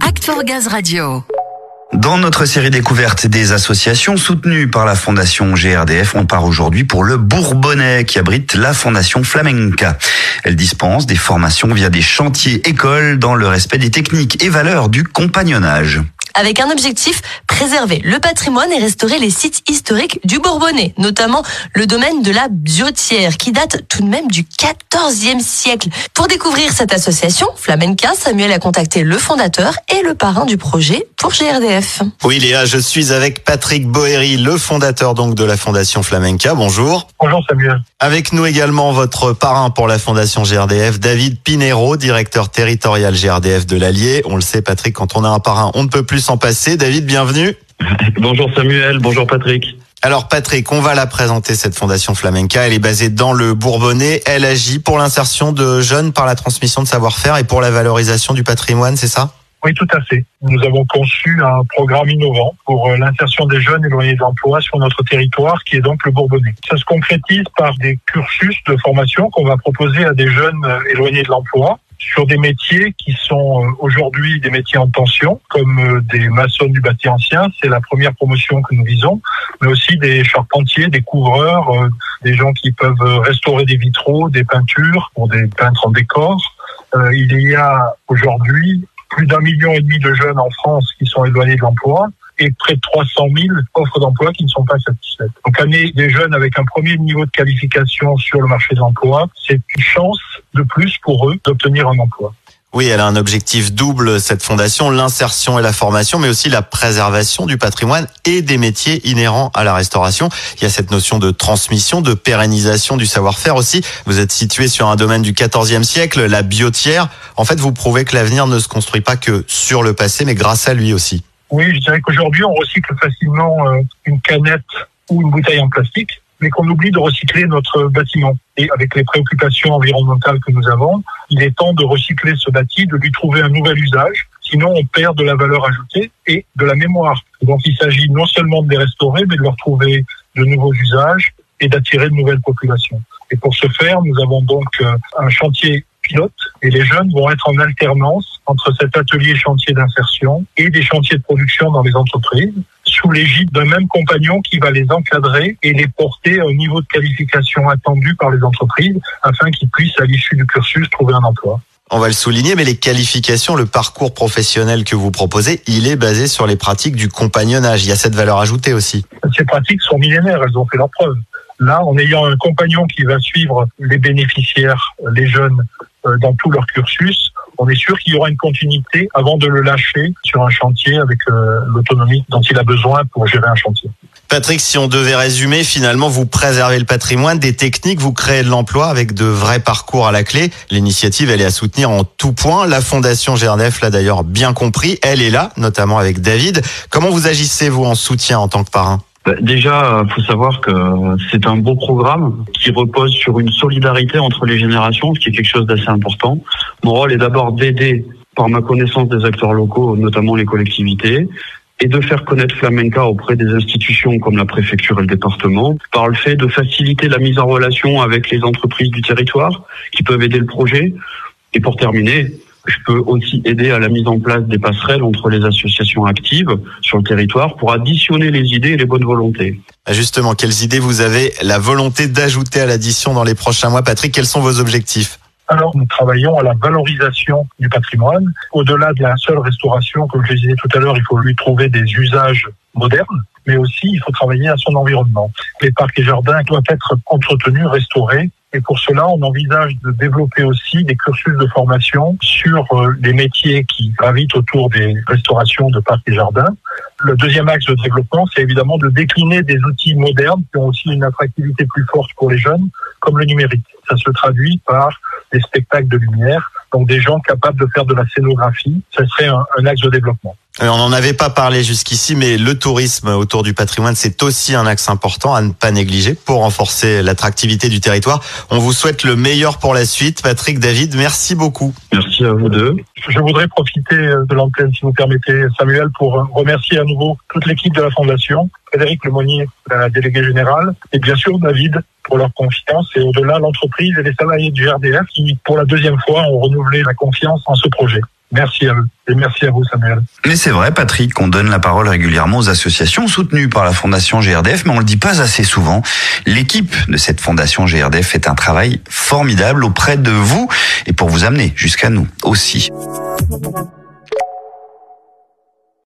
Act for Gaz Radio. Dans notre série découverte des associations soutenues par la Fondation GRDF, on part aujourd'hui pour le Bourbonnais qui abrite la Fondation Flamenca. Elle dispense des formations via des chantiers écoles dans le respect des techniques et valeurs du compagnonnage avec un objectif, préserver le patrimoine et restaurer les sites historiques du Bourbonnais, notamment le domaine de la Biotière, qui date tout de même du 14e siècle. Pour découvrir cette association, Flamenca, Samuel a contacté le fondateur et le parrain du projet pour GRDF. Oui Léa, je suis avec Patrick Boéry, le fondateur donc de la Fondation Flamenca. Bonjour. Bonjour Samuel. Avec nous également votre parrain pour la Fondation GRDF, David Pinero, directeur territorial GRDF de l'Allier. On le sait Patrick, quand on a un parrain, on ne peut plus s'en passer. David, bienvenue. bonjour Samuel, bonjour Patrick. Alors Patrick, on va la présenter cette fondation flamenca. Elle est basée dans le Bourbonnais. Elle agit pour l'insertion de jeunes par la transmission de savoir-faire et pour la valorisation du patrimoine, c'est ça? Oui, tout à fait. Nous avons conçu un programme innovant pour euh, l'insertion des jeunes éloignés de l'emploi sur notre territoire, qui est donc le Bourbonnais. Ça se concrétise par des cursus de formation qu'on va proposer à des jeunes euh, éloignés de l'emploi sur des métiers qui sont euh, aujourd'hui des métiers en tension, comme des maçons du bâti ancien, c'est la première promotion que nous visons, mais aussi des charpentiers, des couvreurs, des gens qui peuvent restaurer des vitraux, des peintures pour des peintres en décor. il y a aujourd'hui plus d'un million et demi de jeunes en France qui sont éloignés de l'emploi et près de 300 000 offres d'emploi qui ne sont pas satisfaites. Donc amener des jeunes avec un premier niveau de qualification sur le marché de l'emploi, c'est une chance de plus pour eux d'obtenir un emploi. Oui, elle a un objectif double, cette fondation, l'insertion et la formation, mais aussi la préservation du patrimoine et des métiers inhérents à la restauration. Il y a cette notion de transmission, de pérennisation du savoir-faire aussi. Vous êtes situé sur un domaine du 14e siècle, la biotière. En fait, vous prouvez que l'avenir ne se construit pas que sur le passé, mais grâce à lui aussi. Oui, je dirais qu'aujourd'hui, on recycle facilement euh, une canette ou une bouteille en plastique mais qu'on oublie de recycler notre bâtiment. Et avec les préoccupations environnementales que nous avons, il est temps de recycler ce bâti, de lui trouver un nouvel usage. Sinon, on perd de la valeur ajoutée et de la mémoire. Donc, il s'agit non seulement de les restaurer, mais de leur trouver de nouveaux usages et d'attirer de nouvelles populations. Et pour ce faire, nous avons donc euh, un chantier pilote et les jeunes vont être en alternance entre cet atelier chantier d'insertion et des chantiers de production dans les entreprises sous l'égide d'un même compagnon qui va les encadrer et les porter au niveau de qualification attendu par les entreprises afin qu'ils puissent, à l'issue du cursus, trouver un emploi. On va le souligner, mais les qualifications, le parcours professionnel que vous proposez, il est basé sur les pratiques du compagnonnage. Il y a cette valeur ajoutée aussi. Ces pratiques sont millénaires, elles ont fait leur preuve. Là, en ayant un compagnon qui va suivre les bénéficiaires, les jeunes, euh, dans tout leur cursus, on est sûr qu'il y aura une continuité avant de le lâcher sur un chantier avec euh, l'autonomie dont il a besoin pour gérer un chantier. Patrick, si on devait résumer, finalement, vous préservez le patrimoine, des techniques, vous créez de l'emploi avec de vrais parcours à la clé. L'initiative, elle est à soutenir en tout point. La Fondation GRDF l'a d'ailleurs bien compris. Elle est là, notamment avec David. Comment vous agissez, vous, en soutien en tant que parrain? Déjà, faut savoir que c'est un beau programme qui repose sur une solidarité entre les générations, ce qui est quelque chose d'assez important. Mon rôle est d'abord d'aider par ma connaissance des acteurs locaux, notamment les collectivités, et de faire connaître Flamenca auprès des institutions comme la préfecture et le département, par le fait de faciliter la mise en relation avec les entreprises du territoire qui peuvent aider le projet. Et pour terminer, je peux aussi aider à la mise en place des passerelles entre les associations actives sur le territoire pour additionner les idées et les bonnes volontés. Ah, justement, quelles idées vous avez la volonté d'ajouter à l'addition dans les prochains mois Patrick, quels sont vos objectifs? Alors, nous travaillons à la valorisation du patrimoine. Au-delà de la seule restauration, comme je le disais tout à l'heure, il faut lui trouver des usages modernes, mais aussi il faut travailler à son environnement. Les parcs et jardins doivent être entretenus, restaurés, et pour cela, on envisage de développer aussi des cursus de formation sur euh, les métiers qui gravitent autour des restaurations de parcs et jardins. Le deuxième axe de développement, c'est évidemment de décliner des outils modernes qui ont aussi une attractivité plus forte pour les jeunes, comme le numérique. Ça se traduit par des spectacles de lumière, donc des gens capables de faire de la scénographie. Ce serait un, un axe de développement. Euh, on n'en avait pas parlé jusqu'ici, mais le tourisme autour du patrimoine, c'est aussi un axe important à ne pas négliger pour renforcer l'attractivité du territoire. On vous souhaite le meilleur pour la suite. Patrick, David, merci beaucoup. Merci à vous deux. Je voudrais profiter de l'antenne, si vous permettez, Samuel, pour remercier à nouveau toute l'équipe de la Fondation, Frédéric Lemonnier, la déléguée générale, et bien sûr David pour leur confiance et au-delà l'entreprise et les salariés du RDF qui, pour la deuxième fois, ont renouvelé la confiance en ce projet. Merci à eux. Et merci à vous, Samuel. Mais c'est vrai, Patrick, on donne la parole régulièrement aux associations soutenues par la Fondation GRDF, mais on le dit pas assez souvent. L'équipe de cette Fondation GRDF fait un travail formidable auprès de vous et pour vous amener jusqu'à nous aussi.